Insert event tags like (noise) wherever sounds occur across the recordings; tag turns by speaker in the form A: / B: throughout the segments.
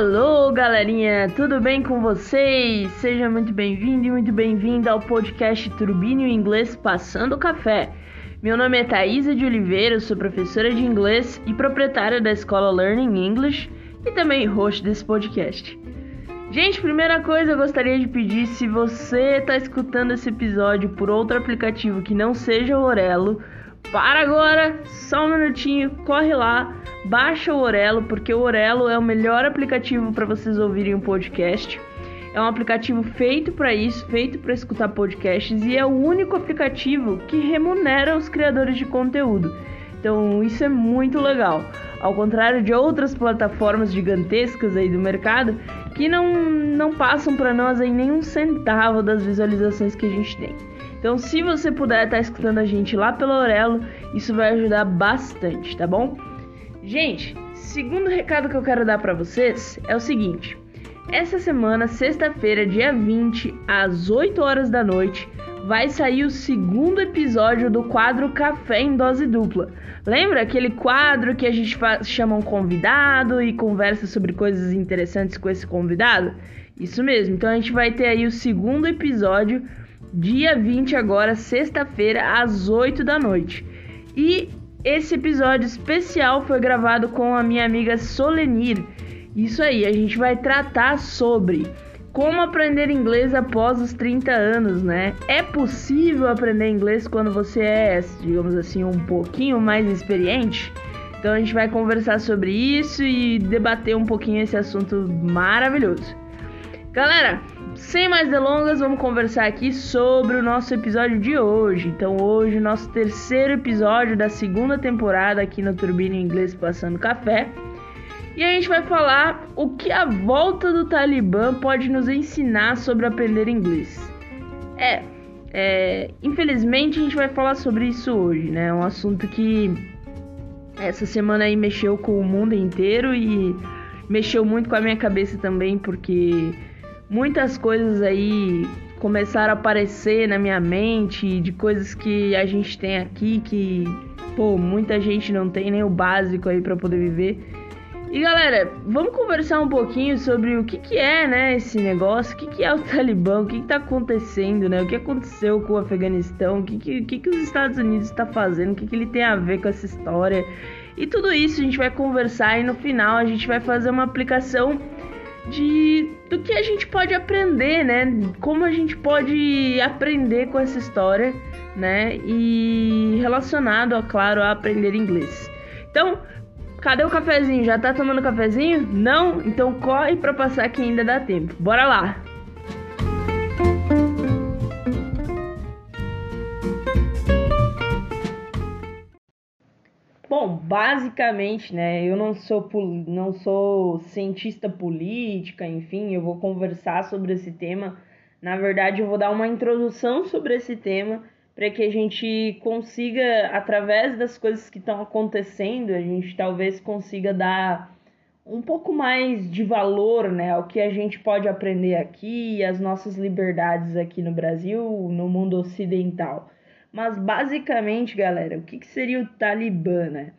A: Hello, galerinha, tudo bem com vocês? Seja muito bem-vindo e muito bem-vinda ao podcast Turbínio Inglês Passando Café. Meu nome é Thaisa de Oliveira, sou professora de inglês e proprietária da escola Learning English e também host desse podcast. Gente, primeira coisa eu gostaria de pedir, se você está escutando esse episódio por outro aplicativo que não seja o Orelo, para agora, só um minutinho, corre lá, baixa o Orelo, porque o Orelo é o melhor aplicativo para vocês ouvirem um podcast. É um aplicativo feito para isso, feito para escutar podcasts e é o único aplicativo que remunera os criadores de conteúdo. Então, isso é muito legal. Ao contrário de outras plataformas gigantescas aí do mercado que não, não passam para nós aí nenhum centavo das visualizações que a gente tem. Então, se você puder estar tá escutando a gente lá pelo Aurelo, isso vai ajudar bastante, tá bom? Gente, segundo recado que eu quero dar para vocês é o seguinte: essa semana, sexta-feira, dia 20, às 8 horas da noite, vai sair o segundo episódio do quadro Café em Dose Dupla. Lembra aquele quadro que a gente chama um convidado e conversa sobre coisas interessantes com esse convidado? Isso mesmo, então a gente vai ter aí o segundo episódio dia 20 agora, sexta-feira, às 8 da noite. E esse episódio especial foi gravado com a minha amiga Solenir. Isso aí, a gente vai tratar sobre como aprender inglês após os 30 anos, né? É possível aprender inglês quando você é, digamos assim, um pouquinho mais experiente? Então a gente vai conversar sobre isso e debater um pouquinho esse assunto maravilhoso. Galera, sem mais delongas, vamos conversar aqui sobre o nosso episódio de hoje. Então, hoje, nosso terceiro episódio da segunda temporada aqui no Turbina Inglês Passando Café. E a gente vai falar o que a volta do Talibã pode nos ensinar sobre aprender inglês. É, é, infelizmente a gente vai falar sobre isso hoje, né? É um assunto que essa semana aí mexeu com o mundo inteiro e mexeu muito com a minha cabeça também, porque muitas coisas aí começaram a aparecer na minha mente de coisas que a gente tem aqui que, pô, muita gente não tem nem o básico aí para poder viver. E galera, vamos conversar um pouquinho sobre o que, que é, né, esse negócio, o que, que é o (laughs) Talibã, o que, tá acontecendo, né, o que aconteceu com o Afeganistão, o que, que, que, que os Estados Unidos está fazendo, o que, que ele tem a ver com essa história. E tudo isso a gente vai conversar e no final a gente vai fazer uma aplicação de do que a gente pode aprender, né? Como a gente pode aprender com essa história, né? E relacionado, é claro, a aprender inglês. Então, cadê o cafezinho? Já tá tomando cafezinho? Não? Então corre para passar que ainda dá tempo. Bora lá. Basicamente, né, eu não sou, não sou cientista política, enfim, eu vou conversar sobre esse tema. Na verdade, eu vou dar uma introdução sobre esse tema para que a gente consiga, através das coisas que estão acontecendo, a gente talvez consiga dar um pouco mais de valor né, ao que a gente pode aprender aqui, as nossas liberdades aqui no Brasil, no mundo ocidental. Mas basicamente, galera, o que, que seria o Talibã, né?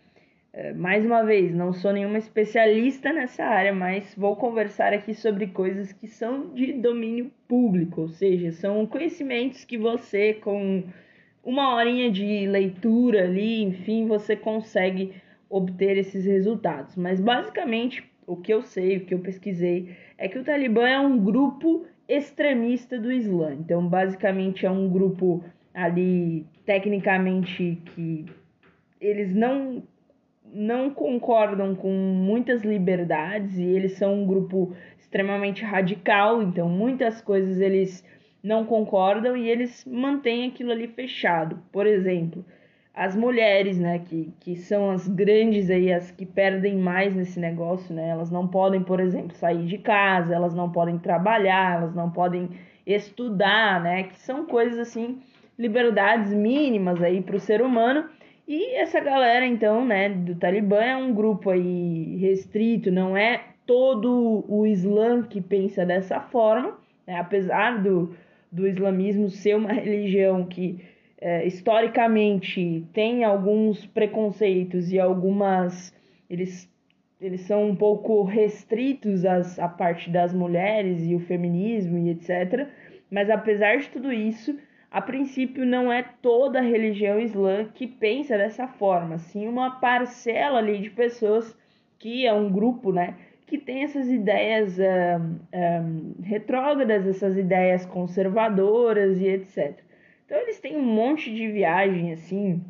A: É, mais uma vez, não sou nenhuma especialista nessa área, mas vou conversar aqui sobre coisas que são de domínio público, ou seja, são conhecimentos que você, com uma horinha de leitura ali, enfim, você consegue obter esses resultados. Mas basicamente, o que eu sei, o que eu pesquisei, é que o Talibã é um grupo extremista do Islã. Então, basicamente, é um grupo ali tecnicamente que eles não não concordam com muitas liberdades e eles são um grupo extremamente radical, então muitas coisas eles não concordam e eles mantêm aquilo ali fechado. Por exemplo, as mulheres, né, que, que são as grandes aí, as que perdem mais nesse negócio, né, elas não podem, por exemplo, sair de casa, elas não podem trabalhar, elas não podem estudar, né, que são coisas assim liberdades mínimas aí para o ser humano. E essa galera, então, né, do Talibã é um grupo aí restrito, não é todo o Islã que pensa dessa forma, né? apesar do, do islamismo ser uma (laughs) religião que é, historicamente tem alguns preconceitos e algumas. Eles eles são um pouco restritos às, à parte das mulheres e o feminismo e etc. Mas apesar de tudo isso, a princípio não é toda a religião islã que pensa dessa forma, sim uma parcela ali de pessoas que é um grupo, né, que tem essas ideias um, um, retrógradas, essas ideias conservadoras e etc. Então eles têm um monte de viagem assim,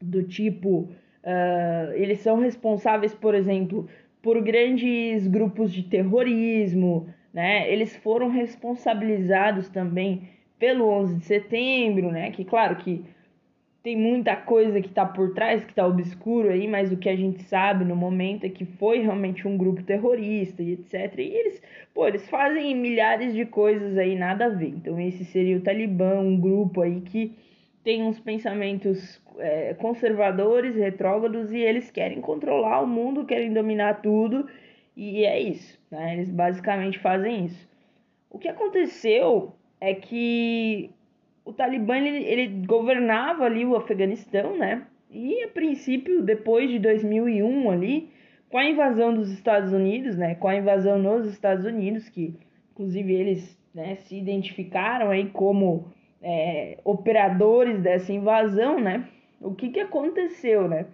A: do tipo, uh, eles são responsáveis, por exemplo, por grandes grupos de terrorismo, né? Eles foram responsabilizados também pelo 11 de setembro, né? Que claro que tem muita coisa que está por trás, que está obscuro aí, mas o que a gente sabe no momento é que foi realmente um grupo terrorista e etc. E eles, pô, eles fazem milhares de coisas aí nada a ver. Então esse seria o Talibã, um grupo aí que tem uns pensamentos é, conservadores, retrógrados e eles querem controlar o mundo, querem dominar tudo e é isso, né? Eles basicamente fazem isso. O que aconteceu é que o Talibã ele, ele governava ali o Afeganistão, né? E a princípio, depois de 2001 ali, com a invasão dos Estados Unidos, né? Com a invasão nos Estados Unidos, que inclusive eles né, se identificaram aí como é, operadores dessa invasão, né? O que, que aconteceu, né?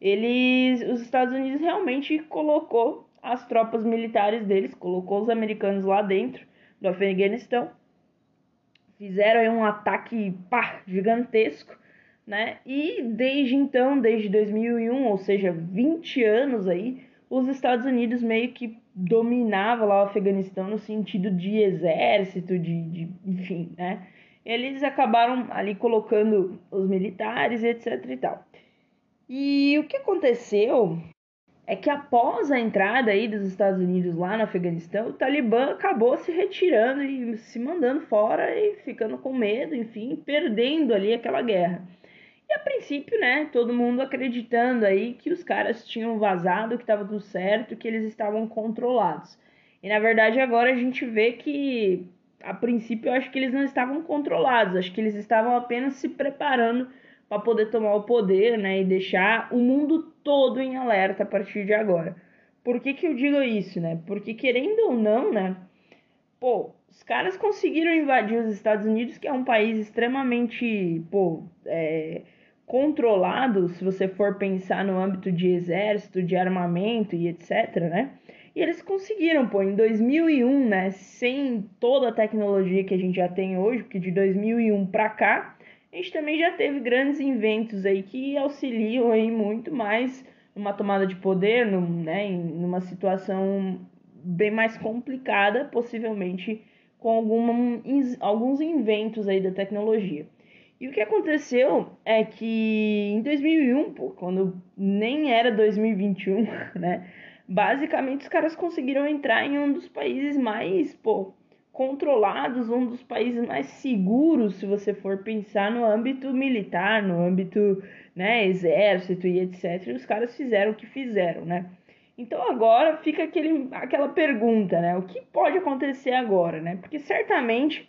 A: Eles, os Estados Unidos realmente colocou as tropas militares deles, colocou os americanos lá dentro do Afeganistão fizeram aí um ataque pá, gigantesco, né? E desde então, desde 2001, ou seja, 20 anos aí, os Estados Unidos meio que dominava lá o Afeganistão no sentido de exército, de, de enfim, né? Eles acabaram ali colocando os militares, etc e tal. E o que aconteceu é que após a entrada aí dos Estados Unidos lá no Afeganistão, o Talibã acabou se retirando e se mandando fora e ficando com medo, enfim, perdendo ali aquela guerra. E a princípio, né, todo mundo acreditando aí que os caras tinham vazado, que estava tudo certo, que eles estavam controlados. E na verdade agora a gente vê que a princípio eu acho que eles não estavam controlados, acho que eles estavam apenas se preparando para poder tomar o poder, né, e deixar o mundo todo em alerta a partir de agora. Por que, que eu digo isso, né? Porque querendo ou não, né, pô, os caras conseguiram invadir os Estados Unidos, que é um país extremamente, pô, é, controlado, se você for pensar no âmbito de exército, de armamento e etc, né? E eles conseguiram, pô, em 2001, né, sem toda a tecnologia que a gente já tem hoje, porque de 2001 para cá, a gente também já teve grandes inventos aí que auxiliam aí muito mais numa tomada de poder, num, né, numa situação bem mais complicada, possivelmente com alguma, alguns inventos aí da tecnologia. E o que aconteceu é que em 2001, pô, quando nem era 2021, (laughs) né, basicamente os caras conseguiram entrar em um dos países mais, pô, controlados, um dos países mais seguros, se você for pensar no âmbito militar, no âmbito né, exército e etc. E os caras fizeram o que fizeram, né? Então agora fica aquele, aquela pergunta, né? O que pode acontecer agora, né? Porque certamente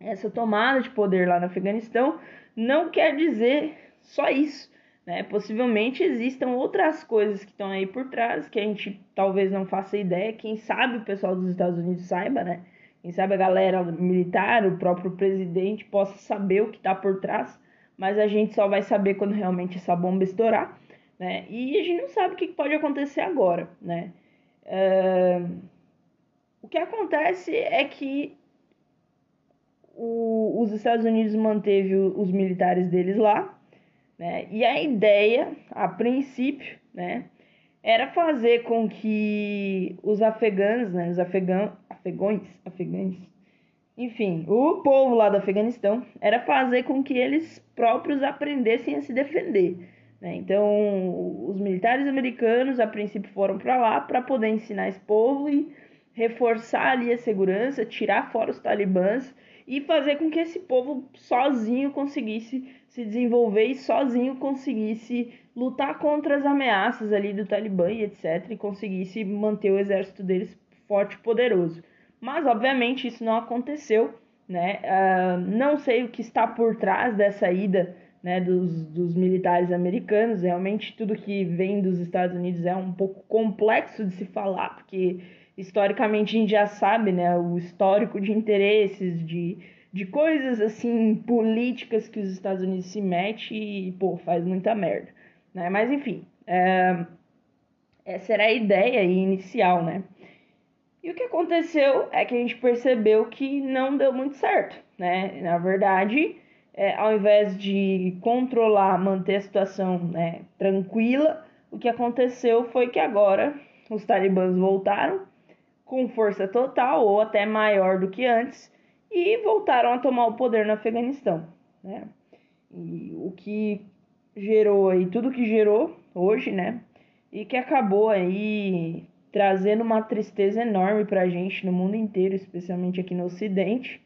A: essa tomada de poder lá no Afeganistão não quer dizer só isso, né? Possivelmente existam outras coisas que estão aí por trás que a gente talvez não faça ideia. Quem sabe o pessoal dos Estados Unidos saiba, né? Quem sabe a galera militar, o próprio presidente, possa saber o que está por trás, mas a gente só vai saber quando realmente essa bomba estourar, né? E a gente não sabe o que pode acontecer agora, né? Uh, o que acontece é que o, os Estados Unidos manteve os militares deles lá, né? E a ideia, a princípio, né, era fazer com que os afegãs, né, os afegãos, afegões, afegães, enfim, o povo lá do Afeganistão, era fazer com que eles próprios aprendessem a se defender. Né? Então, os militares americanos, a princípio, foram para lá para poder ensinar esse povo e reforçar ali a segurança, tirar fora os talibãs e fazer com que esse povo sozinho conseguisse se desenvolver e sozinho conseguisse lutar contra as ameaças ali do Talibã e etc e conseguisse manter o exército deles forte e poderoso. Mas obviamente isso não aconteceu, né? Uh, não sei o que está por trás dessa ida né, dos, dos militares americanos. Realmente, tudo que vem dos Estados Unidos é um pouco complexo de se falar, porque historicamente a gente já sabe né, o histórico de interesses, de, de coisas assim políticas que os Estados Unidos se mete e pô, faz muita merda. Né? Mas enfim, é, essa era a ideia inicial, né? E o que aconteceu é que a gente percebeu que não deu muito certo, né? Na verdade, é, ao invés de controlar, manter a situação né, tranquila, o que aconteceu foi que agora os talibãs voltaram com força total ou até maior do que antes e voltaram a tomar o poder no Afeganistão. Né? E o que gerou aí, tudo que gerou hoje, né? E que acabou aí trazendo uma tristeza enorme pra gente no mundo inteiro, especialmente aqui no Ocidente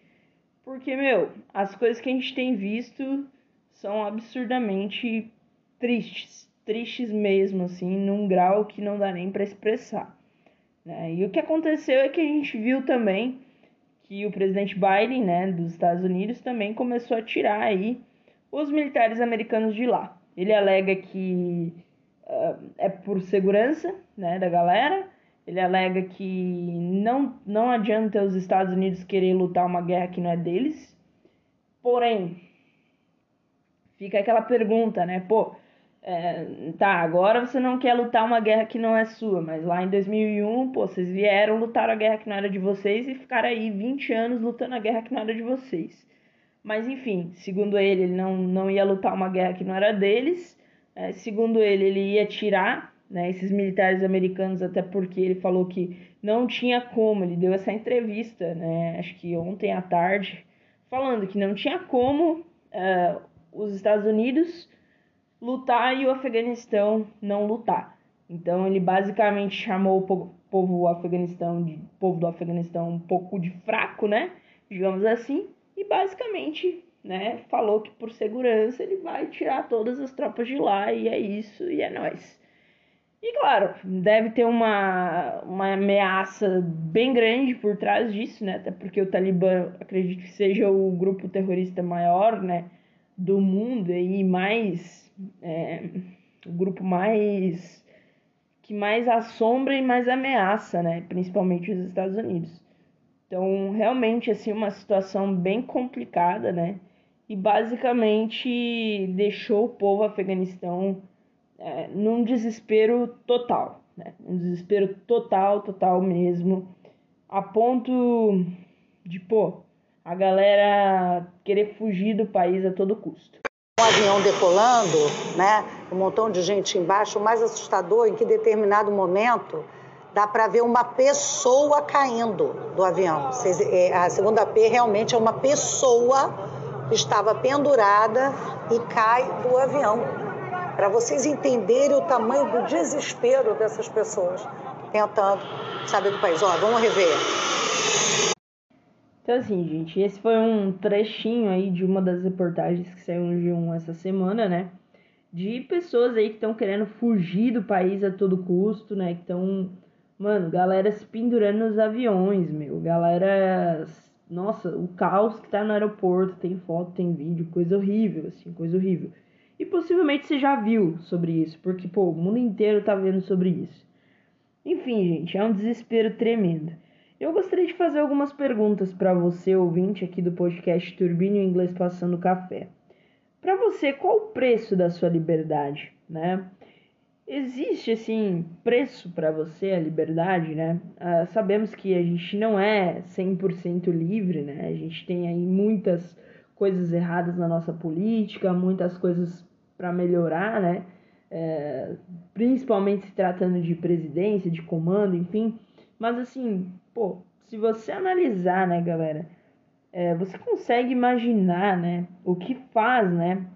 A: porque, meu, as coisas que a gente tem visto são absurdamente tristes. Tristes mesmo, assim, num grau que não dá nem para expressar. Né? E o que aconteceu é que a gente viu também que o presidente Biden, né, dos Estados Unidos, também começou a tirar aí os militares americanos de lá. Ele alega que uh, é por segurança, né, da galera, ele alega que não, não adianta os Estados Unidos querer lutar uma guerra que não é deles. Porém, fica aquela pergunta, né? Pô, é, tá, agora você não quer lutar uma guerra que não é sua, mas lá em 2001, pô, vocês vieram lutar a guerra que não era de vocês e ficaram aí 20 anos lutando a guerra que não era de vocês. Mas enfim, segundo ele, ele não, não ia lutar uma guerra que não era deles. É, segundo ele, ele ia tirar né, esses militares americanos, até porque ele falou que não tinha como, ele deu essa entrevista, né, acho que ontem à tarde, falando que não tinha como uh, os Estados Unidos lutar e o Afeganistão não lutar. Então ele basicamente chamou o povo Afeganistão de povo do Afeganistão um pouco de fraco, né, digamos assim, e basicamente né, falou que por segurança ele vai tirar todas as tropas de lá e é isso e é nós. E claro, deve ter uma, uma ameaça bem grande por trás disso, né? Até porque o Talibã acredito que seja o grupo terrorista maior, né? Do mundo e mais. É, o grupo mais. que mais assombra e mais ameaça, né? Principalmente os Estados Unidos. Então, realmente, assim, uma situação bem complicada, né? E basicamente deixou o povo afeganistão é, num desespero total, né? Um desespero total, total mesmo, a ponto de, pô, a galera querer fugir do país a todo custo.
B: Um avião decolando, né? Um montão de gente embaixo. O mais assustador é que em determinado momento dá para ver uma pessoa caindo do avião. É, a segunda P realmente é uma pessoa que estava pendurada e cai do avião para vocês entenderem o tamanho do desespero dessas pessoas tentando saber do país. Ó, vamos rever.
A: Então assim, gente, esse foi um trechinho aí de uma das reportagens que saiu no G1 essa semana, né? De pessoas aí que estão querendo fugir do país a todo custo, né? Que estão, mano, galera se pendurando nos aviões, meu. Galera, nossa, o caos que tá no aeroporto, tem foto, tem vídeo, coisa horrível, assim, coisa horrível. E possivelmente você já viu sobre isso, porque pô, o mundo inteiro tá vendo sobre isso. Enfim, gente, é um desespero tremendo. Eu gostaria de fazer algumas perguntas para você, ouvinte aqui do podcast Turbine Inglês Passando Café. Para você, qual o preço da sua liberdade, né? Existe assim preço para você a liberdade, né? Ah, sabemos que a gente não é 100% livre, né? A gente tem aí muitas coisas erradas na nossa política, muitas coisas para melhorar, né? É, principalmente se tratando de presidência, de comando, enfim. Mas assim, pô, se você analisar, né, galera, é, você consegue imaginar, né, o que faz, né,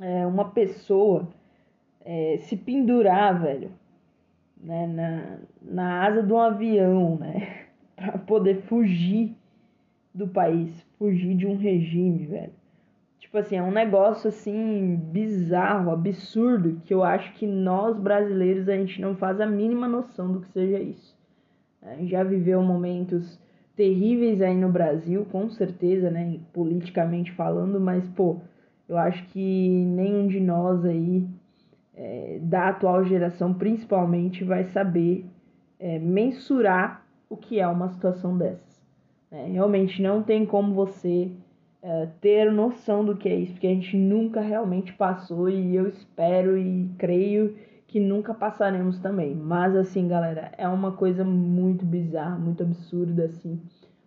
A: é, uma pessoa é, se pendurar, velho, né, na, na asa de um avião, né, (laughs) para poder fugir do país, fugir de um regime, velho. Tipo assim, é um negócio assim bizarro, absurdo, que eu acho que nós brasileiros a gente não faz a mínima noção do que seja isso. A gente já viveu momentos terríveis aí no Brasil, com certeza, né, politicamente falando, mas pô, eu acho que nenhum de nós aí, é, da atual geração principalmente, vai saber é, mensurar o que é uma situação dessas. É, realmente não tem como você é, ter noção do que é isso, porque a gente nunca realmente passou e eu espero e creio que nunca passaremos também. Mas assim, galera, é uma coisa muito bizarra, muito absurda assim.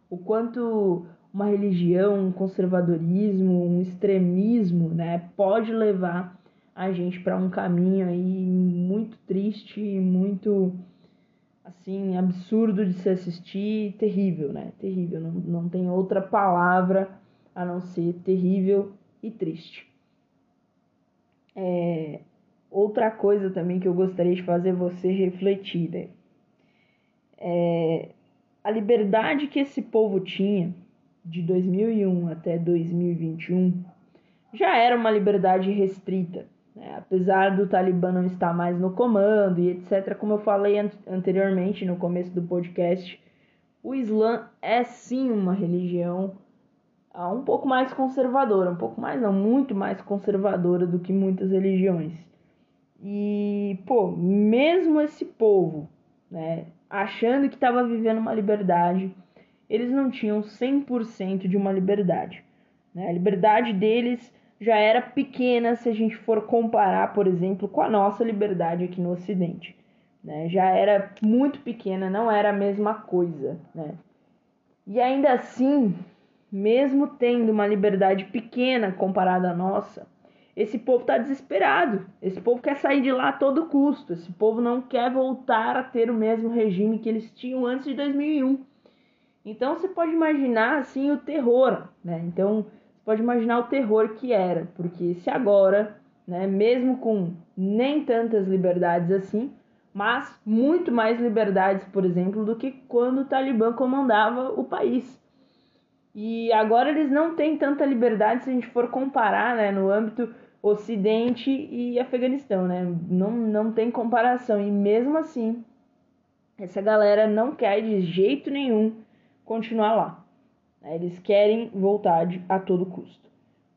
A: O quanto uma religião, um conservadorismo, um extremismo, né, pode levar a gente para um caminho aí muito triste, muito assim absurdo de se assistir, terrível, né? Terrível, não, não tem outra palavra a não ser terrível e triste. É, outra coisa também que eu gostaria de fazer você refletir né? é a liberdade que esse povo tinha de 2001 até 2021 já era uma liberdade restrita. Né? Apesar do Talibã não estar mais no comando e etc., como eu falei an anteriormente no começo do podcast, o Islã é sim uma religião uh, um pouco mais conservadora, um pouco mais, não, muito mais conservadora do que muitas religiões. E, pô, mesmo esse povo, né, achando que estava vivendo uma liberdade, eles não tinham 100% de uma liberdade. Né? A liberdade deles já era pequena se a gente for comparar, por exemplo, com a nossa liberdade aqui no Ocidente. Né? Já era muito pequena, não era a mesma coisa. Né? E ainda assim, mesmo tendo uma liberdade pequena comparada à nossa, esse povo está desesperado. Esse povo quer sair de lá a todo custo. Esse povo não quer voltar a ter o mesmo regime que eles tinham antes de 2001. Então você pode imaginar assim o terror, né? Então pode imaginar o terror que era, porque se agora, né, mesmo com nem tantas liberdades assim, mas muito mais liberdades, por exemplo, do que quando o Talibã comandava o país. E agora eles não têm tanta liberdade se a gente for comparar, né, no âmbito Ocidente e Afeganistão, né? Não, não tem comparação. E mesmo assim, essa galera não quer de jeito nenhum continuar lá. Eles querem voltar de, a todo custo.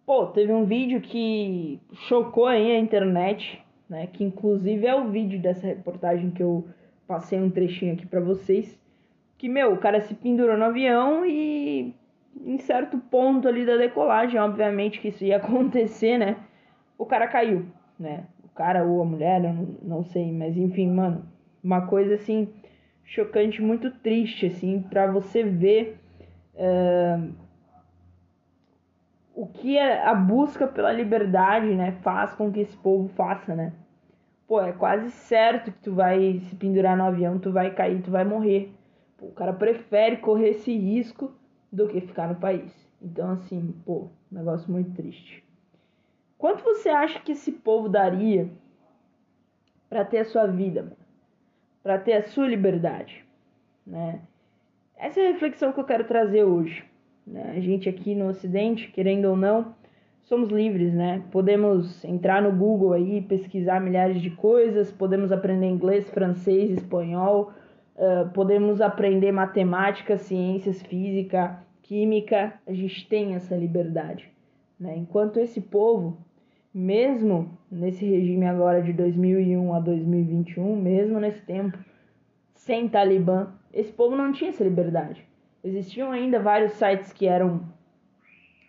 A: Pô, teve um vídeo que chocou aí a internet, né? Que inclusive é o vídeo dessa reportagem que eu passei um trechinho aqui para vocês. Que, meu, o cara se pendurou no avião e em certo ponto ali da decolagem, obviamente que isso ia (laughs) acontecer, né? O cara caiu, né? O cara ou a mulher, eu não, não sei, mas enfim, mano, uma coisa assim chocante, muito triste, assim, para você ver uh, o que a busca pela liberdade, né, faz com que esse povo faça, né? Pô, é quase certo que tu vai se pendurar no avião, tu vai cair, tu vai morrer. Pô, o cara prefere correr esse risco do que ficar no país. Então, assim, pô, negócio muito triste. Quanto você acha que esse povo daria para ter a sua vida, para ter a sua liberdade, né? Essa é a reflexão que eu quero trazer hoje. Né? A gente aqui no Ocidente, querendo ou não, somos livres, né? Podemos entrar no Google aí, pesquisar milhares de coisas, podemos aprender inglês, francês, espanhol, podemos aprender matemática, ciências, física, química. A gente tem essa liberdade, né? Enquanto esse povo mesmo nesse regime agora de 2001 a 2021, mesmo nesse tempo, sem Talibã, esse povo não tinha essa liberdade. Existiam ainda vários sites que eram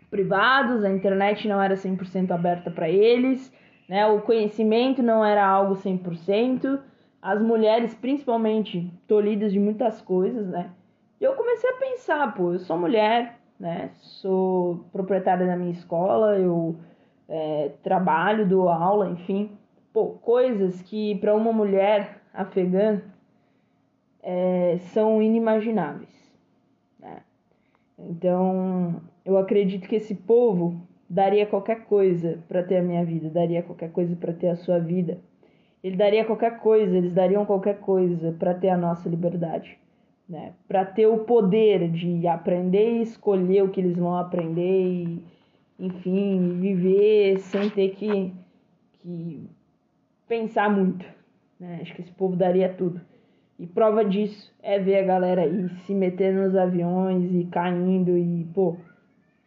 A: privados, a internet não era 100% aberta para eles, né? o conhecimento não era algo 100%, as mulheres principalmente tolhidas de muitas coisas, né? E eu comecei a pensar, pô, eu sou mulher, né? Sou proprietária da minha escola, eu é, trabalho, dou aula, enfim. Pô, coisas que para uma mulher afegã é, são inimagináveis. Né? Então, eu acredito que esse povo daria qualquer coisa para ter a minha vida, daria qualquer coisa para ter a sua vida. Ele daria qualquer coisa, eles dariam qualquer coisa para ter a nossa liberdade, né? Para ter o poder de aprender e escolher o que eles vão aprender e enfim, viver sem ter que, que pensar muito. Né? Acho que esse povo daria tudo. E prova disso é ver a galera aí se metendo nos aviões e caindo e, pô,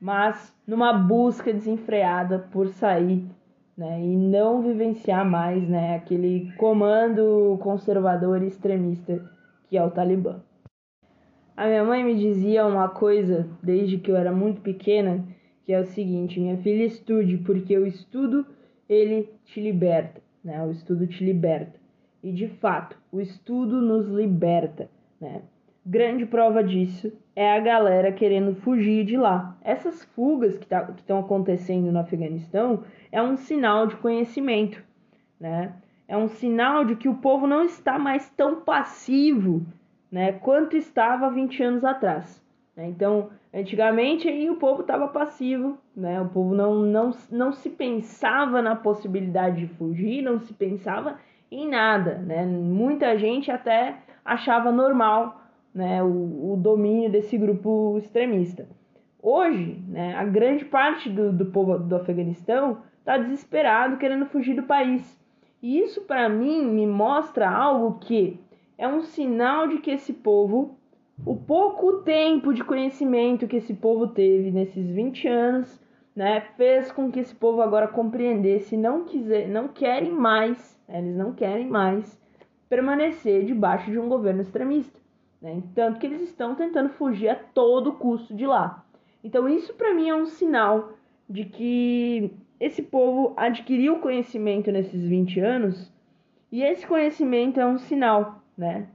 A: mas numa busca desenfreada por sair né, e não vivenciar mais né, aquele comando conservador e extremista que é o Talibã. A minha mãe me dizia uma coisa desde que eu era muito pequena, que é o seguinte: minha filha, estude, porque o estudo ele te liberta, né? O estudo te liberta. E de fato, o estudo nos liberta, né? Grande prova disso é a galera querendo fugir de lá. Essas fugas que tá, estão acontecendo no Afeganistão é um sinal de conhecimento, né? É um sinal de que o povo não está mais tão passivo, né, quanto estava 20 anos atrás. Né? Então, antigamente aí o povo estava passivo, né? O povo não, não, não se pensava na possibilidade de fugir, não se pensava em nada, né? Muita gente até achava normal né, o, o domínio desse grupo extremista. Hoje, né, a grande parte do, do povo do Afeganistão está desesperado, querendo fugir do país. E isso, para mim, me mostra algo que é um sinal de que esse povo, o pouco tempo de conhecimento que esse povo teve nesses 20 anos, né, fez com que esse povo agora compreendesse, não quiser, não querem mais, né, eles não querem mais permanecer debaixo de um governo extremista. Né? Tanto que eles estão tentando fugir a todo custo de lá. Então, isso para mim é um sinal de que esse povo adquiriu conhecimento nesses 20 anos e esse conhecimento é um sinal, né?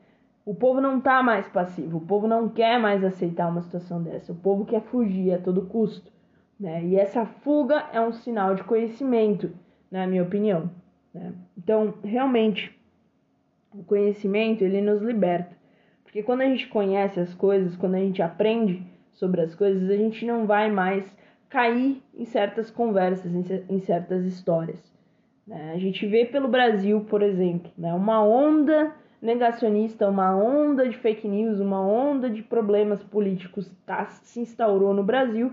A: O povo não tá mais passivo, o povo não quer mais aceitar uma situação dessa, o povo quer fugir a todo custo, né? E essa fuga é um sinal de conhecimento, na minha opinião. Né? Então, realmente, o conhecimento ele nos liberta. Porque quando a gente conhece as coisas, quando a gente aprende sobre as coisas, a gente não vai mais cair em certas conversas, em certas histórias. Né? A gente vê pelo Brasil, por exemplo, né? uma onda negacionista, uma onda de fake news, uma onda de problemas políticos tá, se instaurou no Brasil,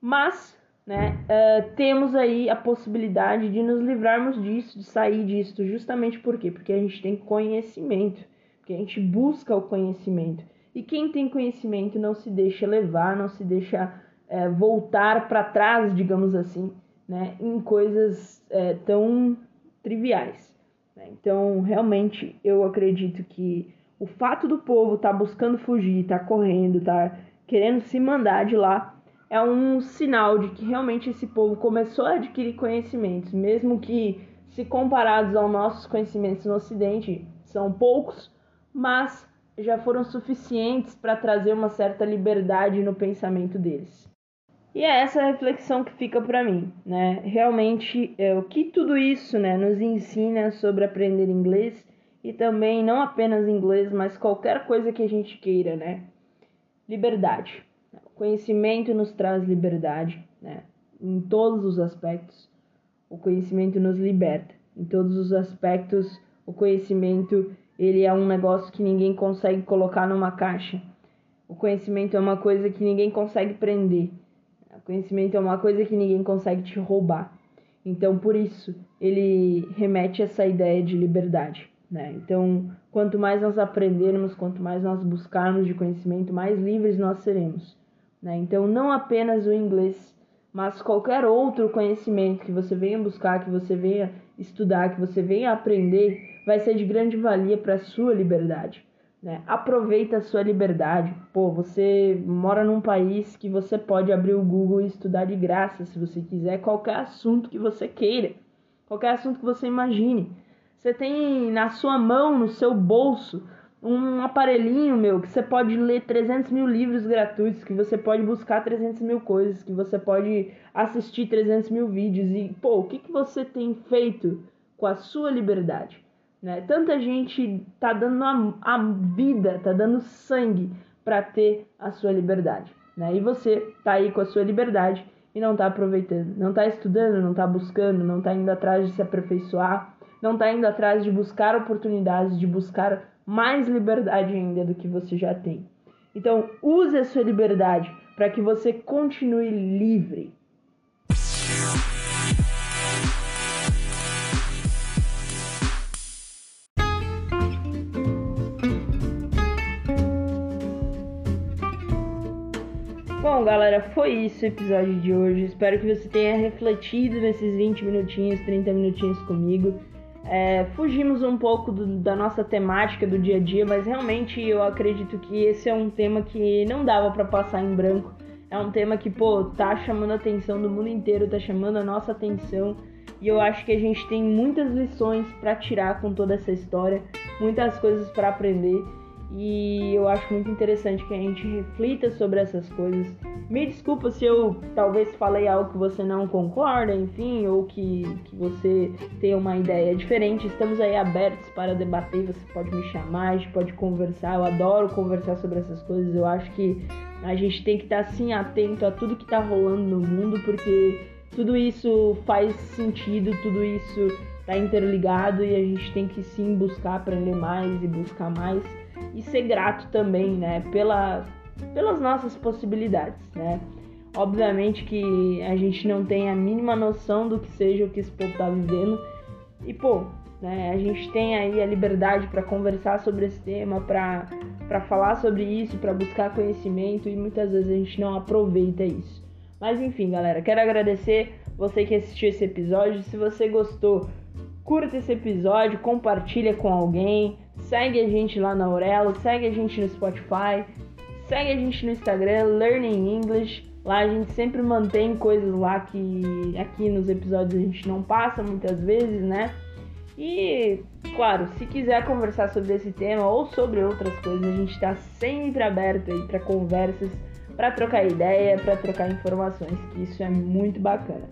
A: mas né, uh, temos aí a possibilidade de nos livrarmos disso, de sair disso, justamente por quê? Porque a gente tem conhecimento que a gente busca o conhecimento. E quem tem conhecimento não se deixa levar, não se deixa é, voltar para trás, digamos assim, né, em coisas é, tão triviais. Né? Então, realmente, eu acredito que o fato do povo estar tá buscando fugir, estar tá correndo, estar tá querendo se mandar de lá, é um sinal de que realmente esse povo começou a adquirir conhecimentos, mesmo que se comparados aos nossos conhecimentos no Ocidente, são poucos, mas já foram suficientes para trazer uma certa liberdade no pensamento deles. E é essa reflexão que fica para mim, né? Realmente, é, o que tudo isso né, nos ensina sobre aprender inglês e também não apenas inglês, mas qualquer coisa que a gente queira, né? Liberdade. O conhecimento nos traz liberdade, né? Em todos os aspectos. O conhecimento nos liberta. Em todos os aspectos, o conhecimento ele é um negócio que ninguém consegue colocar numa caixa. O conhecimento é uma coisa que ninguém consegue prender. Conhecimento é uma coisa que ninguém consegue te roubar. Então, por isso, ele remete a essa ideia de liberdade. Né? Então, quanto mais nós aprendermos, quanto mais nós buscarmos de conhecimento, mais livres nós seremos. Né? Então, não apenas o inglês, mas qualquer outro conhecimento que você venha buscar, que você venha estudar, que você venha aprender, vai ser de grande valia para a sua liberdade. Né? Aproveita a sua liberdade. Pô, você mora num país que você pode abrir o Google e estudar de graça, se você quiser, qualquer assunto que você queira, qualquer assunto que você imagine. Você tem na sua mão, no seu bolso, um aparelhinho, meu, que você pode ler 300 mil livros gratuitos, que você pode buscar 300 mil coisas, que você pode assistir 300 mil vídeos. E, pô, o que, que você tem feito com a sua liberdade? Né? Tanta gente tá dando a, a vida, tá dando sangue para ter a sua liberdade. Né? E você tá aí com a sua liberdade e não tá aproveitando, não tá estudando, não tá buscando, não tá indo atrás de se aperfeiçoar, não tá indo atrás de buscar oportunidades, de buscar mais liberdade ainda do que você já tem. Então, use a sua liberdade para que você continue livre. Bom, galera, foi isso o episódio de hoje. Espero que você tenha refletido nesses 20 minutinhos, 30 minutinhos comigo. É, fugimos um pouco do, da nossa temática do dia a dia, mas realmente eu acredito que esse é um tema que não dava para passar em branco. É um tema que, pô, tá chamando a atenção do mundo inteiro, tá chamando a nossa atenção. E eu acho que a gente tem muitas lições para tirar com toda essa história, muitas coisas para aprender. E eu acho muito interessante que a gente reflita sobre essas coisas. Me desculpa se eu talvez falei algo que você não concorda, enfim, ou que, que você tem uma ideia diferente. Estamos aí abertos para debater. Você pode me chamar, a gente pode conversar. Eu adoro conversar sobre essas coisas. Eu acho que a gente tem que estar assim atento a tudo que está rolando no mundo, porque tudo isso faz sentido, tudo isso está interligado e a gente tem que sim buscar aprender mais e buscar mais e ser grato também, né, pela, pelas nossas possibilidades, né? Obviamente que a gente não tem a mínima noção do que seja o que esse povo tá vivendo e pô, né, a gente tem aí a liberdade para conversar sobre esse tema, para falar sobre isso, para buscar conhecimento e muitas vezes a gente não aproveita isso. Mas enfim, galera, quero agradecer você que assistiu esse episódio. Se você gostou, curta esse episódio, compartilha com alguém, segue a gente lá na Aurelo, segue a gente no Spotify, segue a gente no Instagram, Learning English. Lá a gente sempre mantém coisas lá que aqui nos episódios a gente não passa muitas vezes, né? E, claro, se quiser conversar sobre esse tema ou sobre outras coisas, a gente está sempre aberto aí para conversas, para trocar ideia, para trocar informações, que isso é muito bacana.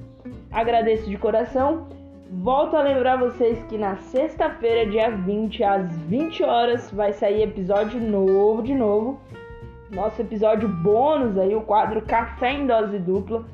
A: Agradeço de coração. Volto a lembrar vocês que na sexta-feira, dia 20, às 20 horas, vai sair episódio novo de novo. Nosso episódio bônus aí, o quadro Café em Dose Dupla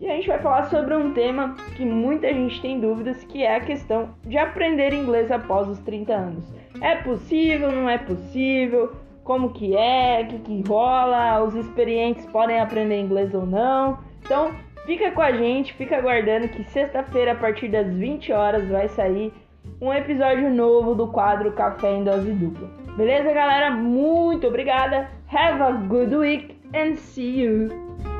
A: e a gente vai falar sobre um tema que muita gente tem dúvidas, que é a questão de aprender inglês após os 30 anos. É possível, não é possível? Como que é? O que, que rola? Os experientes podem aprender inglês ou não? Então, fica com a gente, fica aguardando que sexta-feira, a partir das 20 horas, vai sair um episódio novo do quadro Café em Dose Dupla. Beleza, galera? Muito obrigada. Have a good week and see you.